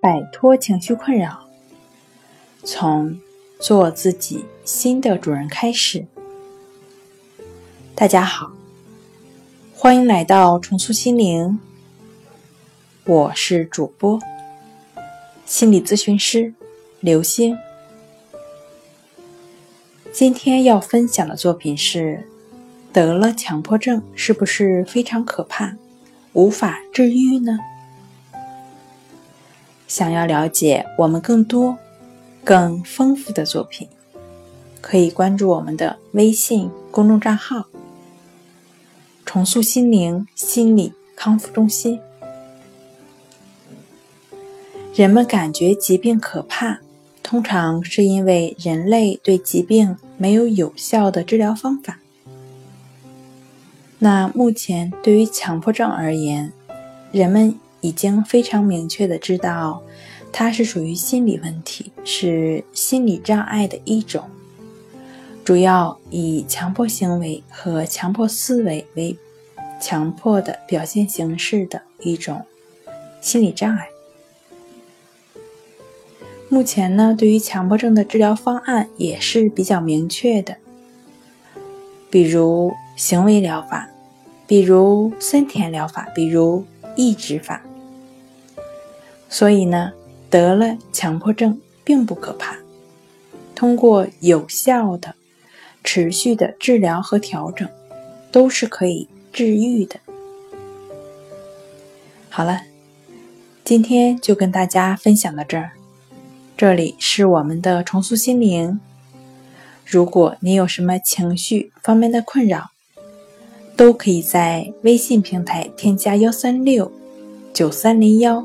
摆脱情绪困扰，从做自己新的主人开始。大家好，欢迎来到重塑心灵，我是主播心理咨询师刘星。今天要分享的作品是：得了强迫症是不是非常可怕，无法治愈呢？想要了解我们更多、更丰富的作品，可以关注我们的微信公众账号“重塑心灵心理康复中心”。人们感觉疾病可怕，通常是因为人类对疾病没有有效的治疗方法。那目前对于强迫症而言，人们。已经非常明确的知道，它是属于心理问题，是心理障碍的一种，主要以强迫行为和强迫思维为强迫的表现形式的一种心理障碍。目前呢，对于强迫症的治疗方案也是比较明确的，比如行为疗法，比如森田疗法，比如抑制法。所以呢，得了强迫症并不可怕，通过有效的、持续的治疗和调整，都是可以治愈的。好了，今天就跟大家分享到这儿。这里是我们的重塑心灵。如果你有什么情绪方面的困扰，都可以在微信平台添加幺三六九三零幺。